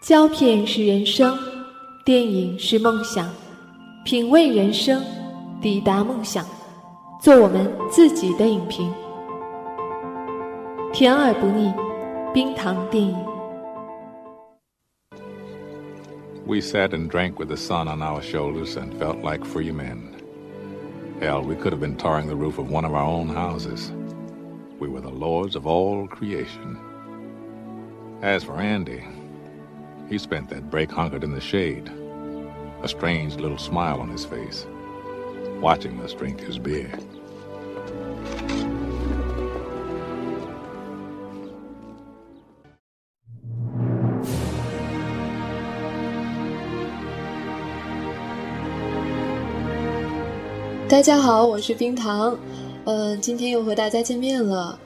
胶片是人生，电影是梦想，品味人生，抵达梦想，做我们自己的影评，甜而不腻，冰糖电影。 We sat and drank with the sun on our shoulders and felt like free men. Hell, we could have been tarring the roof of one of our own houses. We were the lords of all creation. As for Andy, he spent that break hunkered in the shade, a strange little smile on his face, watching us drink his beer. 大家好，我是冰糖，呃，今天又和大家见面了。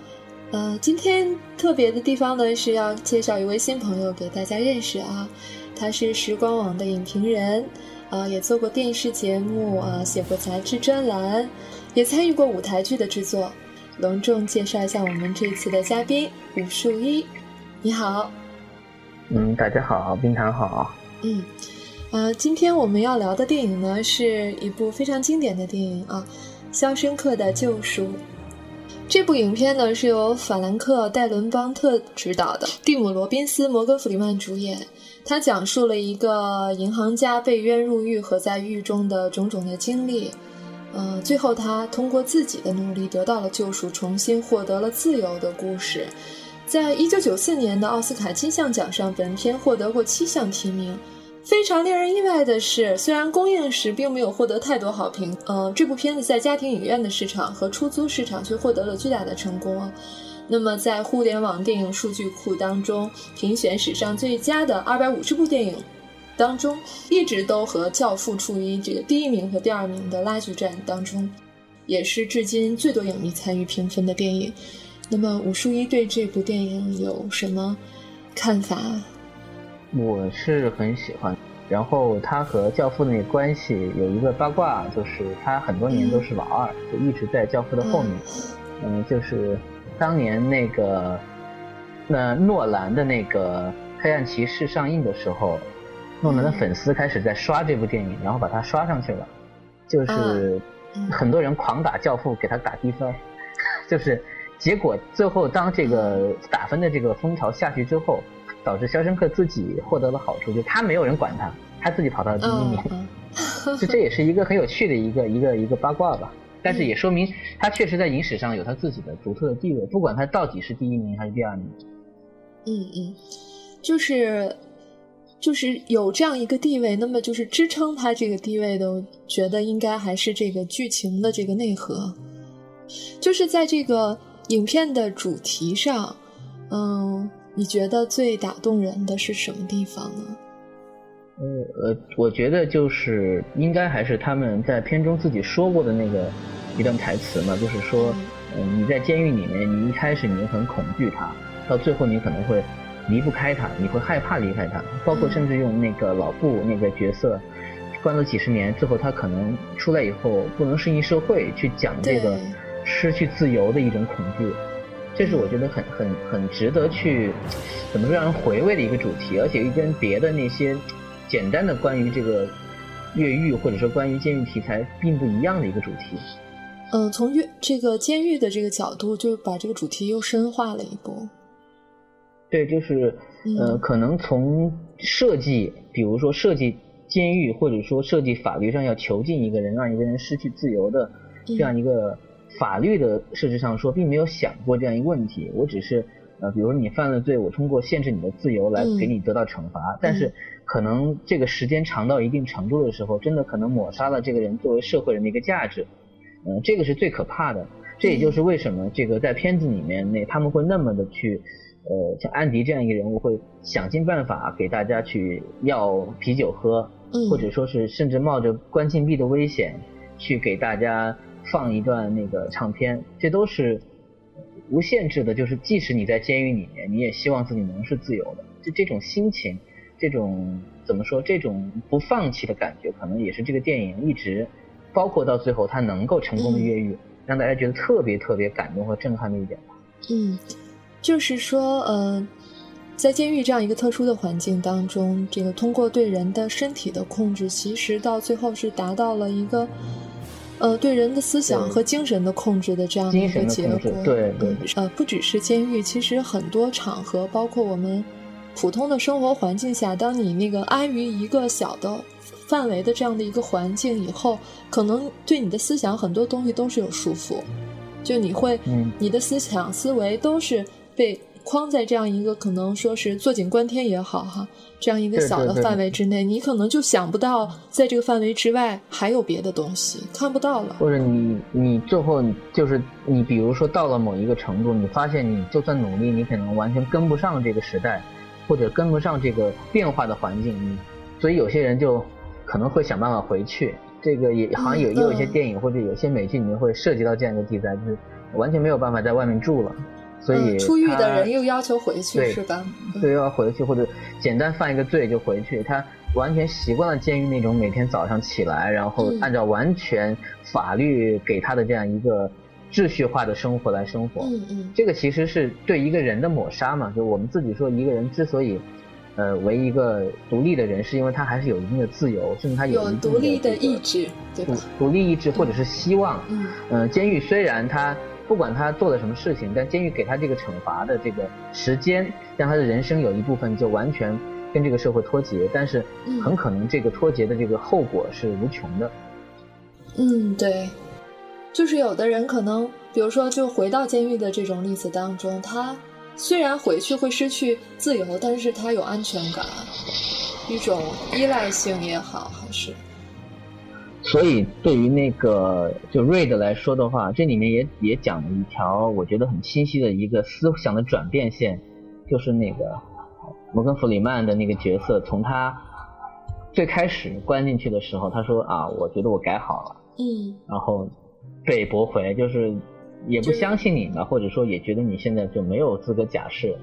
呃，今天特别的地方呢是要介绍一位新朋友给大家认识啊，他是时光网的影评人，啊，也做过电视节目啊，写过杂志专栏，也参与过舞台剧的制作。隆重介绍一下我们这次的嘉宾武树一，你好。嗯，大家好，冰糖好。嗯，呃，今天我们要聊的电影呢，是一部非常经典的电影啊，《肖申克的救赎》。这部影片呢是由法兰克·戴伦邦特执导的，蒂姆·罗宾斯、摩根·弗里曼主演。他讲述了一个银行家被冤入狱和在狱中的种种的经历。呃，最后他通过自己的努力得到了救赎，重新获得了自由的故事。在一九九四年的奥斯卡金像奖上，本片获得过七项提名。非常令人意外的是，虽然公映时并没有获得太多好评，呃，这部片子在家庭影院的市场和出租市场却获得了巨大的成功。那么，在互联网电影数据库当中，评选史上最佳的二百五十部电影当中，一直都和《教父》处于这个第一名和第二名的拉锯战当中，也是至今最多影迷参与评分的电影。那么，武树一对这部电影有什么看法？我是很喜欢，然后他和教父的那个关系有一个八卦，就是他很多年都是老二，就一直在教父的后面。嗯，就是当年那个那诺兰的那个《黑暗骑士》上映的时候，诺兰的粉丝开始在刷这部电影，然后把它刷上去了，就是很多人狂打教父，给他打低分，就是结果最后当这个打分的这个风潮下去之后。导致肖申克自己获得了好处，就他没有人管他，他自己跑到了第一名，就这也是一个很有趣的一个一个一个八卦吧。但是也说明他确实在影史上有他自己的独特的地位，不管他到底是第一名还是第二名。嗯嗯，就是就是有这样一个地位，那么就是支撑他这个地位的，我觉得应该还是这个剧情的这个内核，就是在这个影片的主题上，嗯。你觉得最打动人的是什么地方呢？呃呃，我觉得就是应该还是他们在片中自己说过的那个一段台词嘛，就是说，嗯，你在监狱里面，你一开始你很恐惧他，到最后你可能会离不开他，你会害怕离开他，包括甚至用那个老布那个角色关了几十年，最后他可能出来以后不能适应社会，去讲这个失去自由的一种恐惧。这是我觉得很很很值得去怎么说让人回味的一个主题，而且又跟别的那些简单的关于这个越狱或者说关于监狱题材并不一样的一个主题。嗯，从越这个监狱的这个角度，就把这个主题又深化了一步。对，就是呃，可能从设计，比如说设计监狱，或者说设计法律上要囚禁一个人，让一个人失去自由的这样一个。法律的设置上说，并没有想过这样一个问题。我只是，呃，比如说你犯了罪，我通过限制你的自由来给你得到惩罚。但是，可能这个时间长到一定程度的时候，真的可能抹杀了这个人作为社会人的一个价值。嗯，这个是最可怕的。这也就是为什么这个在片子里面那他们会那么的去，呃，像安迪这样一个人物会想尽办法给大家去要啤酒喝，或者说是甚至冒着关禁闭的危险去给大家。放一段那个唱片，这都是无限制的。就是即使你在监狱里面，你也希望自己能是自由的。就这种心情，这种怎么说？这种不放弃的感觉，可能也是这个电影一直，包括到最后他能够成功的越狱，让大家觉得特别特别感动和震撼的一点吧。嗯，就是说，呃，在监狱这样一个特殊的环境当中，这个通过对人的身体的控制，其实到最后是达到了一个，呃，对人的思想和精神的控制的这样的一个结果。对对。呃，不只是监狱，其实很多场合，包括我们普通的生活环境下，当你那个安于一个小的范围的这样的一个环境以后，可能对你的思想很多东西都是有束缚，就你会，你的思想思维都是被。框在这样一个可能说是坐井观天也好哈，这样一个小的范围之内，你可能就想不到在这个范围之外还有别的东西看不到了。或者你你最后就是你比如说到了某一个程度，你发现你就算努力，你可能完全跟不上这个时代，或者跟不上这个变化的环境，所以有些人就可能会想办法回去。这个也好像有也有一些电影或者有些美剧里面会涉及到这样一个题材，就是完全没有办法在外面住了。所以出狱的人又要求回去，是吧？对，又要回去，或者简单犯一个罪就回去。他完全习惯了监狱那种每天早上起来，然后按照完全法律给他的这样一个秩序化的生活来生活。嗯嗯，这个其实是对一个人的抹杀嘛。就我们自己说，一个人之所以呃为一个独立的人，是因为他还是有一定的自由，甚至他有独立的意志，对吧？独立意志或者是希望。嗯嗯，监狱虽然他。不管他做了什么事情，但监狱给他这个惩罚的这个时间，让他的人生有一部分就完全跟这个社会脱节。但是很可能这个脱节的这个后果是无穷的。嗯，对，就是有的人可能，比如说就回到监狱的这种例子当中，他虽然回去会失去自由，但是他有安全感，一种依赖性也好，还是。所以，对于那个就瑞德来说的话，这里面也也讲了一条我觉得很清晰的一个思想的转变线，就是那个摩根弗里曼的那个角色，从他最开始关进去的时候，他说啊，我觉得我改好了，嗯，然后被驳回，就是也不相信你了，或者说也觉得你现在就没有资格假释。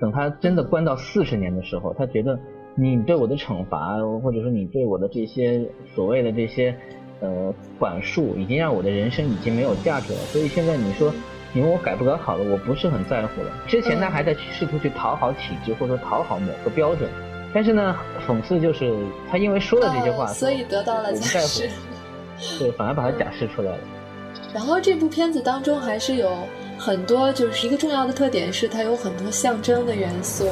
等他真的关到四十年的时候，他觉得。你对我的惩罚，或者说你对我的这些所谓的这些呃管束，已经让我的人生已经没有价值了。所以现在你说你问我改不改好了，我不是很在乎了。之前他还在试图去讨好体制，或者说讨好某个标准，但是呢，讽刺就是他因为说了这些话，所以得到了假释，对，反而把他假释出来了。然后这部片子当中还是有很多，就是一个重要的特点是它有很多象征的元素。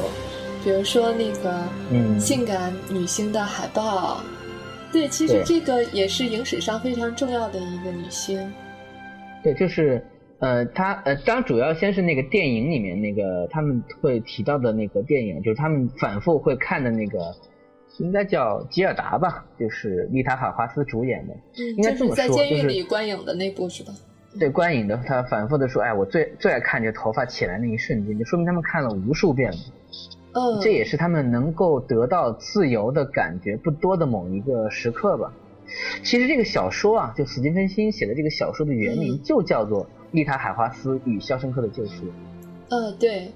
比如说那个性感女星的海报，对，其实这个也是影史上非常重要的一个女星。对，就是呃，她呃，当然主要先是那个电影里面那个他们会提到的那个电影，就是他们反复会看的那个，应该叫吉尔达吧，就是丽塔·海华斯主演的，应该这么说，就是在监狱里观影的那部是吧？对，观影的他反复的说，哎，我最最爱看这头发起来那一瞬间，就说明他们看了无数遍了。这也是他们能够得到自由的感觉不多的某一个时刻吧。其实这个小说啊，就史蒂芬辛写的这个小说的原名就叫做《丽塔·海华斯与肖申克的救赎》。呃，对，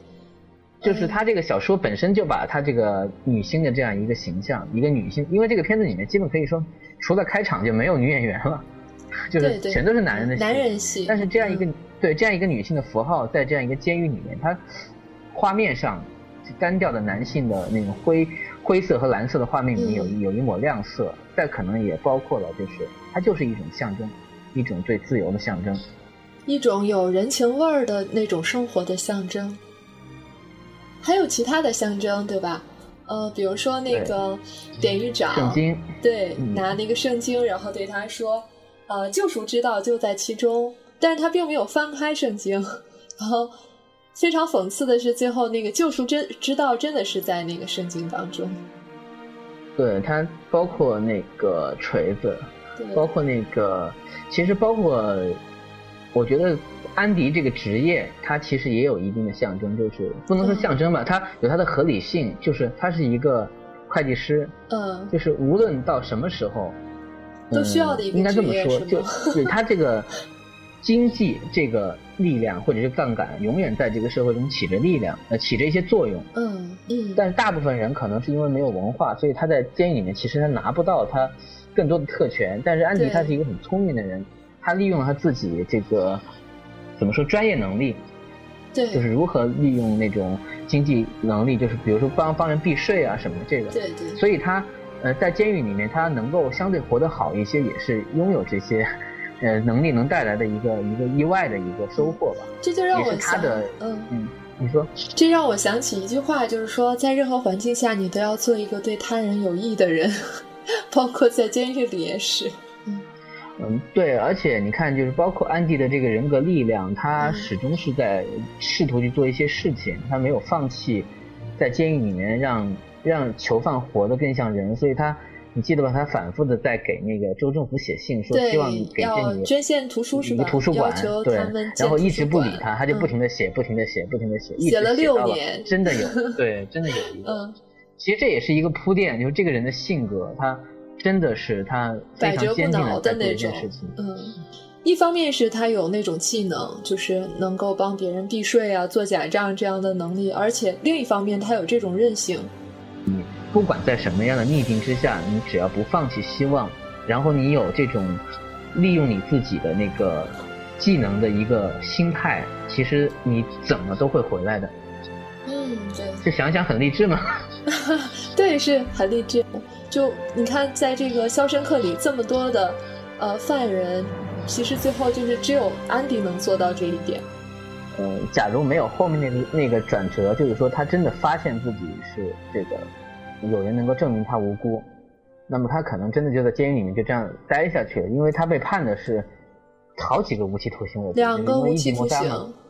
就是他这个小说本身就把他这个女星的这样一个形象，一个女性，因为这个片子里面基本可以说除了开场就没有女演员了，就是全都是男人的男人戏。但是这样一个对这样一个女性的符号，在这样一个监狱里面，它画面上。单调的男性的那种灰灰色和蓝色的画面里面有有一抹亮色，再可能也包括了，就是它就是一种象征，一种对自由的象征，一种有人情味儿的那种生活的象征。还有其他的象征，对吧？呃，比如说那个典狱长，圣经，对，拿那个圣经，然后对他说：“呃，救赎之道就在其中。”但是他并没有翻开圣经，然后。非常讽刺的是，最后那个救赎真之道真的是在那个圣经当中。对它包括那个锤子，包括那个，其实包括，我觉得安迪这个职业，它其实也有一定的象征，就是不能说象征吧，它有它的合理性，就是他是一个会计师，嗯，就是无论到什么时候，都需要的一个应该这么说，就对他这个。经济这个力量或者是杠杆，永远在这个社会中起着力量，呃，起着一些作用。嗯嗯。但是大部分人可能是因为没有文化，所以他在监狱里面其实他拿不到他更多的特权。但是安迪他是一个很聪明的人，他利用了他自己这个怎么说专业能力，对，就是如何利用那种经济能力，就是比如说帮帮人避税啊什么这个。对对。所以他呃在监狱里面，他能够相对活得好一些，也是拥有这些呃能力能带来的一个一个意外的一个收获吧。这就让我想，嗯嗯，你说，这让我想起一句话，就是说在任何环境下，你都要做一个对他人有益的人，包括在监狱里也是。嗯，对，而且你看，就是包括安迪的这个人格力量，他始终是在试图去做一些事情，他没有放弃，在监狱里面让让囚犯活得更像人，所以他，你记得吧？他反复的在给那个州政府写信，说希望给这里捐献图书是吧？图书馆，对，然后一直不理他，他就不停的写，不停的写，不停的写，写了六年，真的有，对，真的有一个，嗯，其实这也是一个铺垫，就是这个人的性格，他。真的是他非常坚定的在做一件事情。嗯，一方面是他有那种技能，就是能够帮别人避税啊、做假账这样的能力，而且另一方面他有这种韧性。你不管在什么样的逆境之下，你只要不放弃希望，然后你有这种利用你自己的那个技能的一个心态，其实你怎么都会回来的。嗯，对。就想想很励志嘛。对，是很励志。就你看，在这个《肖申克》里，这么多的呃犯人，其实最后就是只有安迪能做到这一点。嗯，假如没有后面那个那个转折，就是说他真的发现自己是这个有人能够证明他无辜，那么他可能真的就在监狱里面就这样待下去了，因为他被判的是。好几个无期徒刑，我两个无期徒刑，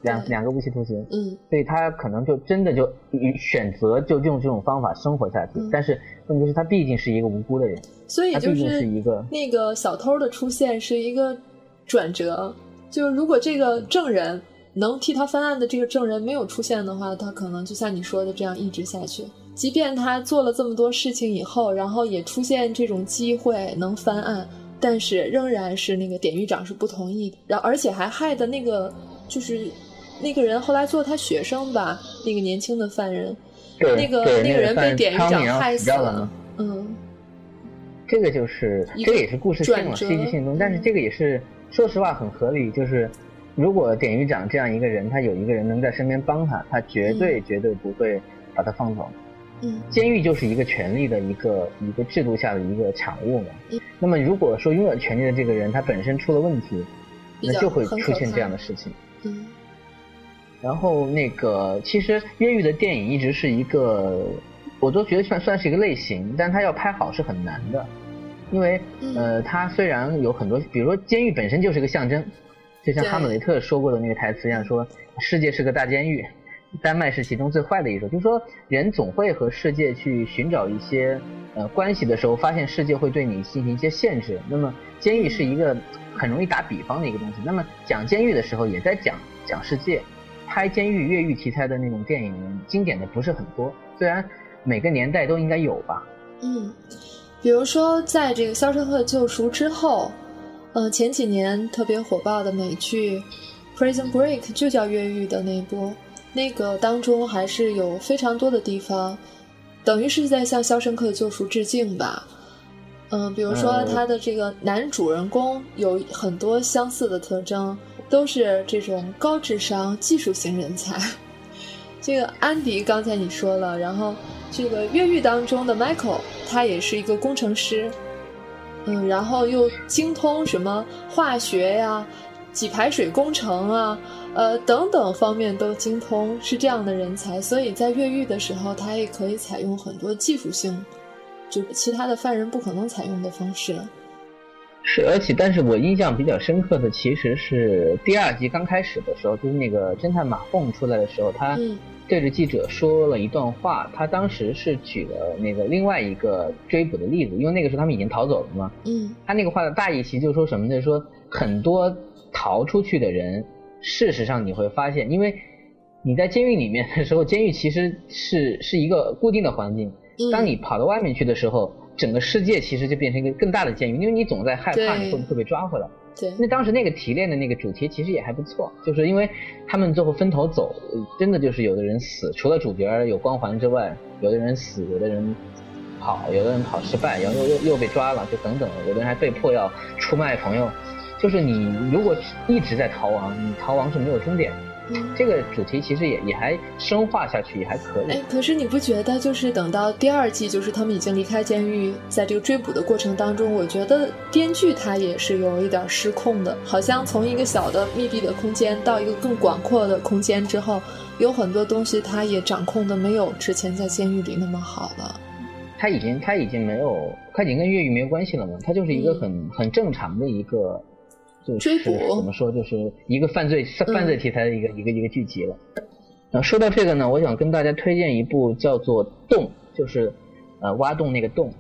两两个无期徒刑，嗯，所以他可能就真的就选择就用这种方法生活下去。但是问题是，他毕竟是一个无辜的人，所以就是一个那个小偷的出现是一个转折。就是如果这个证人能替他翻案的这个证人没有出现的话，他可能就像你说的这样一直下去。即便他做了这么多事情以后，然后也出现这种机会能翻案。但是仍然是那个典狱长是不同意，然后而且还害的那个就是那个人后来做他学生吧，那个年轻的犯人，那个那个人被典狱长害死了。嗯，这个就是这也是故事性嘛，戏剧性中，但是这个也是说实话很合理。就是如果典狱长这样一个人，他有一个人能在身边帮他，他绝对绝对不会把他放走。监狱就是一个权力的一个一个制度下的一个产物嘛。那么如果说拥有权力的这个人他本身出了问题，那就会出现这样的事情。嗯。然后那个其实越狱的电影一直是一个，我都觉得算算是一个类型，但它要拍好是很难的，因为呃它虽然有很多，比如说监狱本身就是个象征，就像哈姆雷特说过的那个台词一样，说世界是个大监狱。丹麦是其中最坏的一种，就是说人总会和世界去寻找一些呃关系的时候，发现世界会对你进行一些限制。那么监狱是一个很容易打比方的一个东西。那么讲监狱的时候，也在讲讲世界。拍监狱越狱题材的那种电影，经典的不是很多，虽然每个年代都应该有吧。嗯，比如说在这个《肖申克救赎》之后，呃，前几年特别火爆的美剧《Prison Break》就叫越狱的那一部。那个当中还是有非常多的地方，等于是在向《肖申克的救赎》致敬吧。嗯，比如说他的这个男主人公有很多相似的特征，都是这种高智商技术型人才。这个安迪刚才你说了，然后这个越狱当中的 Michael，他也是一个工程师，嗯，然后又精通什么化学呀、给排水工程啊。呃，等等方面都精通，是这样的人才，所以在越狱的时候，他也可以采用很多技术性，就其他的犯人不可能采用的方式。是，而且，但是我印象比较深刻的，其实是第二集刚开始的时候，就是那个侦探马凤出来的时候，他对着记者说了一段话。他当时是举了那个另外一个追捕的例子，因为那个时候他们已经逃走了嘛。嗯。他那个话的大意其实就是说什么呢？说很多逃出去的人。事实上你会发现，因为你在监狱里面的时候，监狱其实是是一个固定的环境。当你跑到外面去的时候，整个世界其实就变成一个更大的监狱，因为你总在害怕你会不会被抓回来。对。那当时那个提炼的那个主题其实也还不错，就是因为他们最后分头走，真的就是有的人死，除了主角有光环之外，有的人死，有的人跑，有的人跑失败，然后又又又被抓了，就等等，有的人还被迫要出卖朋友。就是你如果一直在逃亡，你逃亡是没有终点。这个主题其实也也还深化下去，也还可以。哎，可是你不觉得就是等到第二季，就是他们已经离开监狱，在这个追捕的过程当中，我觉得编剧他也是有一点失控的，好像从一个小的密闭的空间到一个更广阔的空间之后，有很多东西他也掌控的没有之前在监狱里那么好了。他已经他已经没有，他已经跟越狱没有关系了嘛？他就是一个很很正常的一个，就是怎么说，就是一个犯罪犯罪题材的一个一个一个剧集了。那说到这个呢，我想跟大家推荐一部叫做《洞》，就是呃挖洞那个洞，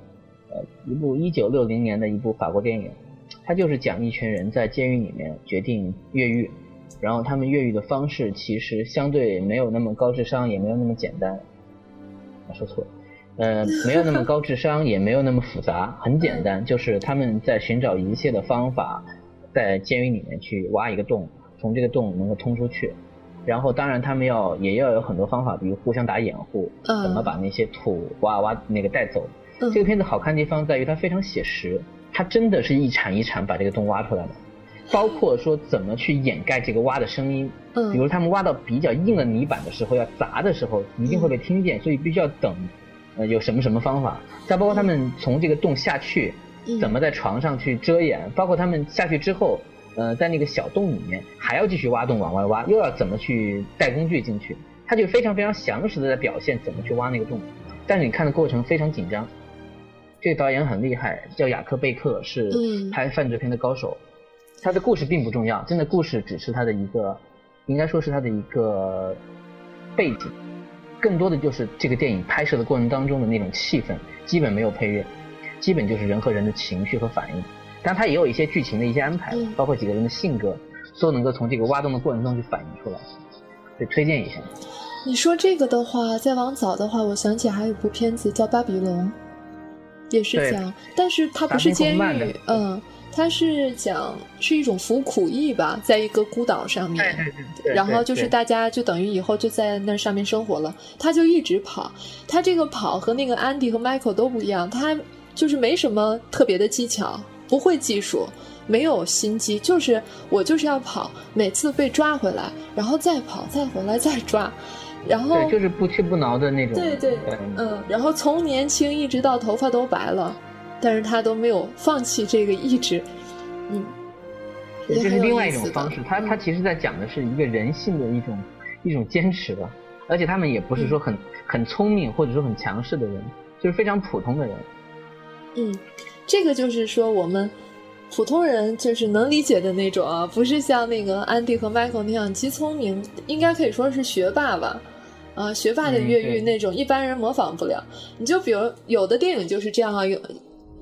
呃一部一九六零年的一部法国电影，它就是讲一群人在监狱里面决定越狱，然后他们越狱的方式其实相对没有那么高智商，也没有那么简单。啊，说错了。呃，没有那么高智商，也没有那么复杂，很简单，就是他们在寻找一切的方法，在监狱里面去挖一个洞，从这个洞能够通出去。然后，当然他们要也要有很多方法，比如互相打掩护，怎么把那些土挖挖那个带走。这个片子好看的地方在于它非常写实，它真的是一铲一铲把这个洞挖出来的，包括说怎么去掩盖这个挖的声音。比如他们挖到比较硬的泥板的时候，要砸的时候一定会被听见，所以必须要等。呃，有什么什么方法？再包括他们从这个洞下去，怎么在床上去遮掩？包括他们下去之后，呃，在那个小洞里面还要继续挖洞往外挖，又要怎么去带工具进去？他就非常非常详实的在表现怎么去挖那个洞。但是你看的过程非常紧张。这个导演很厉害，叫雅克贝克，是拍犯罪片的高手。他的故事并不重要，真的故事只是他的一个，应该说是他的一个背景。更多的就是这个电影拍摄的过程当中的那种气氛，基本没有配乐，基本就是人和人的情绪和反应。但它也有一些剧情的一些安排，包括几个人的性格，都能够从这个挖洞的过程中去反映出来。以推荐一下。你说这个的话，再往早的话，我想起还有一部片子叫《巴比龙》，也是讲，但是它不是监狱，嗯。它是讲是一种服苦役吧，在一个孤岛上面，然后就是大家就等于以后就在那上面生活了。他就一直跑，他这个跑和那个安迪和 Michael 都不一样，他就是没什么特别的技巧，不会技术，没有心机，就是我就是要跑，每次被抓回来，然后再跑，再回来再抓，然后对就是不屈不挠的那种。对对，嗯，然后从年轻一直到头发都白了。但是他都没有放弃这个意志，嗯，这是另外一种方式。他他其实在讲的是一个人性的一种一种坚持吧，而且他们也不是说很很聪明或者说很强势的人，就是非常普通的人。嗯，这个就是说我们普通人就是能理解的那种啊，不是像那个安迪和 Michael 那样极聪明，应该可以说是学霸吧。啊，学霸的越狱那种一般人模仿不了。你就比如有的电影就是这样啊，有。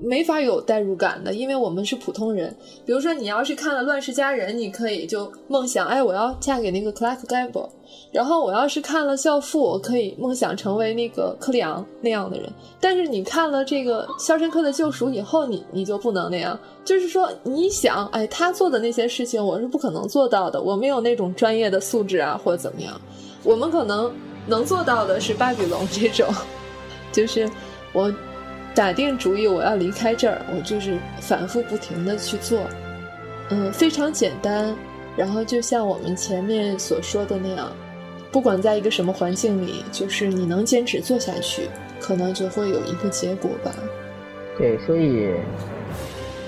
没法有代入感的，因为我们是普通人。比如说，你要是看了《乱世佳人》，你可以就梦想，哎，我要嫁给那个 Clark Gable。然后，我要是看了《教父》，我可以梦想成为那个克里昂那样的人。但是，你看了这个《肖申克的救赎》以后，你你就不能那样。就是说，你想，哎，他做的那些事情，我是不可能做到的。我没有那种专业的素质啊，或者怎么样。我们可能能做到的是巴比龙这种，就是我。打定主意我要离开这儿，我就是反复不停的去做，嗯，非常简单。然后就像我们前面所说的那样，不管在一个什么环境里，就是你能坚持做下去，可能就会有一个结果吧。对，所以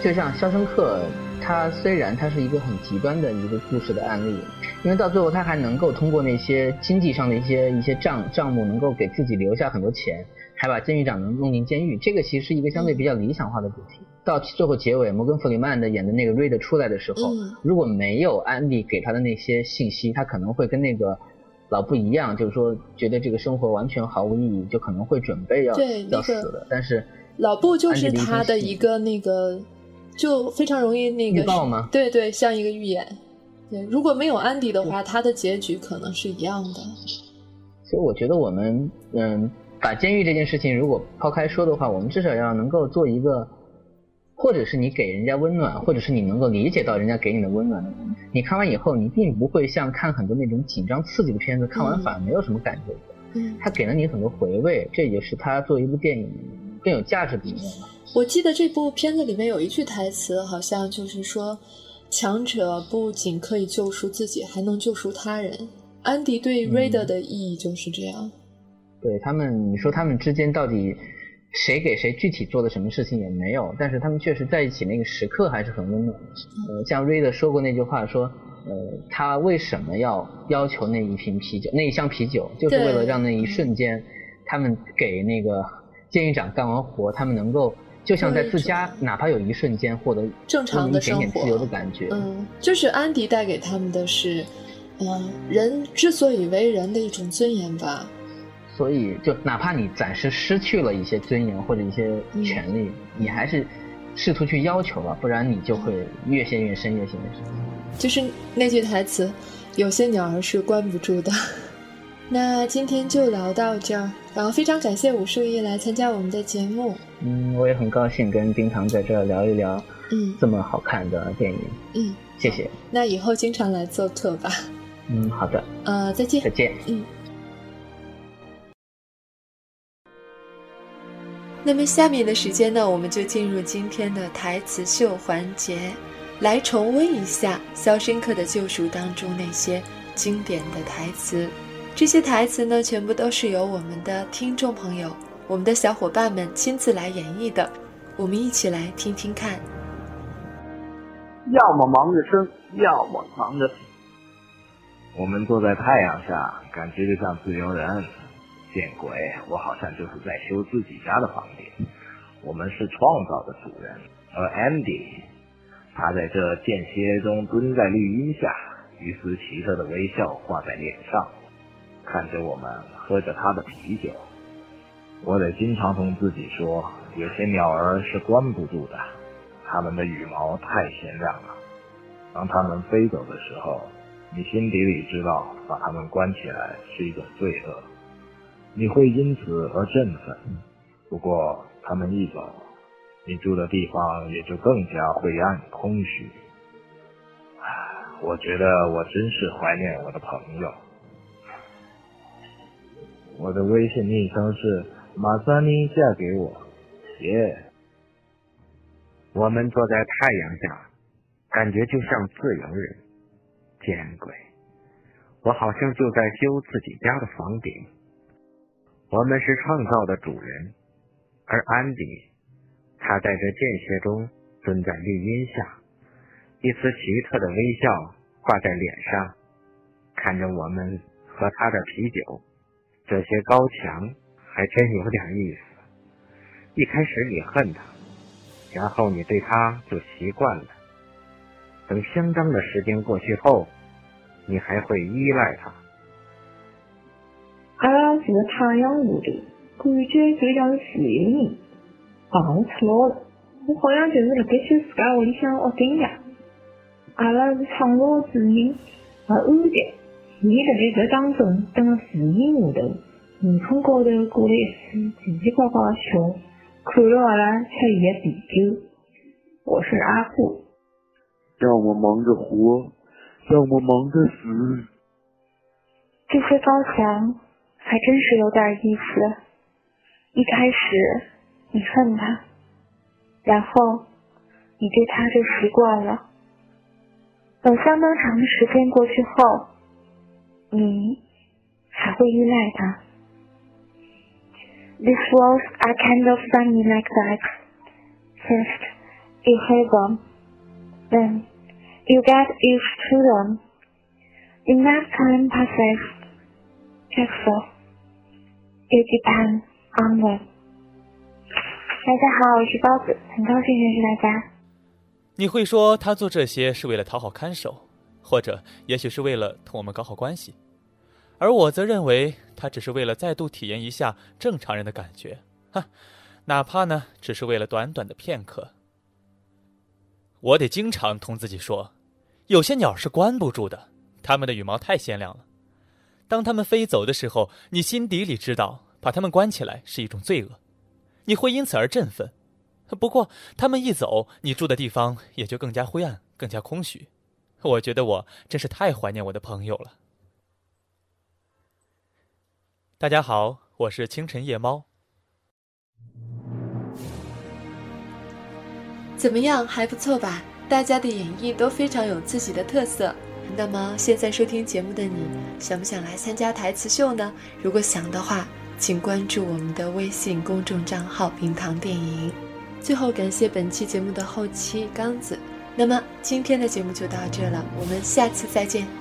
就像《肖申克》，他虽然他是一个很极端的一个故事的案例，因为到最后他还能够通过那些经济上的一些一些账账目，能够给自己留下很多钱。还把监狱长能弄进监狱，这个其实是一个相对比较理想化的主题。到最后结尾，摩根弗里曼的演的那个瑞德出来的时候，如果没有安迪给他的那些信息，他可能会跟那个老布一样，就是说觉得这个生活完全毫无意义，就可能会准备要要死的。但是老布就是他的一个那个，就非常容易那个预报吗？对对，像一个预言。对，如果没有安迪的话，他的结局可能是一样的。所以我觉得我们嗯。把监狱这件事情如果抛开说的话，我们至少要能够做一个，或者是你给人家温暖，或者是你能够理解到人家给你的温暖的人。你看完以后，你并不会像看很多那种紧张刺激的片子，看完反而没有什么感觉。嗯，他给了你很多回味，这也是他作为一部电影更有价值的一面。我记得这部片子里面有一句台词，好像就是说，强者不仅可以救赎自己，还能救赎他人。安迪对瑞德的意义就是这样。对他们，你说他们之间到底谁给谁具体做的什么事情也没有，但是他们确实在一起那个时刻还是很温暖。呃，像瑞德说过那句话，说呃他为什么要要求那一瓶啤酒，那一箱啤酒，就是为了让那一瞬间，他们给那个监狱长干完活，他们能够就像在自家，哪怕有一瞬间获得正常的生活、自由的感觉。嗯，就是安迪带给他们的是，嗯，人之所以为人的一种尊严吧。所以，就哪怕你暂时失去了一些尊严或者一些权利，你还是试图去要求吧，不然你就会越陷越深，越陷越深。就是那句台词：“有些鸟儿是关不住的。”那今天就聊到这儿，然后非常感谢武树一来参加我们的节目。嗯，我也很高兴跟冰糖在这儿聊一聊，嗯，这么好看的电影。嗯，谢谢。那以后经常来做客吧。嗯，好的。呃，再见。再见。嗯。那么下面的时间呢，我们就进入今天的台词秀环节，来重温一下《肖申克的救赎》当中那些经典的台词。这些台词呢，全部都是由我们的听众朋友、我们的小伙伴们亲自来演绎的。我们一起来听听看。要么忙着生，要么忙着死。我们坐在太阳下，感觉就像自由人。见鬼！我好像就是在修自己家的房顶。我们是创造的主人，而 Andy，他在这间歇中蹲在绿荫下，一丝奇特的微笑挂在脸上，看着我们喝着他的啤酒。我得经常同自己说，有些鸟儿是关不住的，它们的羽毛太鲜亮了。当它们飞走的时候，你心底里知道，把它们关起来是一种罪恶。你会因此而振奋，不过他们一走，你住的地方也就更加灰暗空虚。我觉得我真是怀念我的朋友。我的微信昵称是马三妮嫁给我，耶。我们坐在太阳下，感觉就像自由人。见鬼！我好像就在修自己家的房顶。我们是创造的主人，而安迪，他在这间歇中蹲在绿荫下，一丝奇特的微笑挂在脸上，看着我们喝他的啤酒。这些高墙还真有点意思。一开始你恨他，然后你对他就习惯了。等相当的时间过去后，你还会依赖他。阿拉是个太阳下头，感觉就像是自由人，忙出老了。我好像就是辣盖修自家屋里向屋顶呀。阿拉是创造主人，而安迪，伊辣盖这当中蹲了树荫下头，面孔高头挂了一丝奇奇怪怪的笑，看着阿拉吃伊的啤酒。我是阿虎，要么忙着活，要么忙着死。这些高墙。还真是有点意思。一开始你恨他，然后你对他就习惯了。等相当长的时间过去后，你还会依赖他。These walls are kind of funny like that. First, you hate them, then you get used to them. Enough time passes, just so. 有几盘安稳。大家好，我是包子，很高兴认识大家。你会说他做这些是为了讨好看守，或者也许是为了同我们搞好关系，而我则认为他只是为了再度体验一下正常人的感觉，哈，哪怕呢只是为了短短的片刻。我得经常同自己说，有些鸟是关不住的，它们的羽毛太鲜亮了。当他们飞走的时候，你心底里知道，把他们关起来是一种罪恶，你会因此而振奋。不过，他们一走，你住的地方也就更加灰暗，更加空虚。我觉得我真是太怀念我的朋友了。大家好，我是清晨夜猫。怎么样，还不错吧？大家的演绎都非常有自己的特色。那么现在收听节目的你，想不想来参加台词秀呢？如果想的话，请关注我们的微信公众账号“冰糖电影”。最后，感谢本期节目的后期刚子。那么今天的节目就到这了，我们下次再见。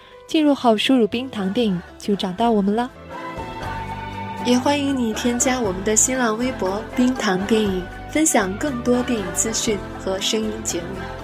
进入后输入“冰糖电影”就找到我们了，也欢迎你添加我们的新浪微博“冰糖电影”，分享更多电影资讯和声音节目。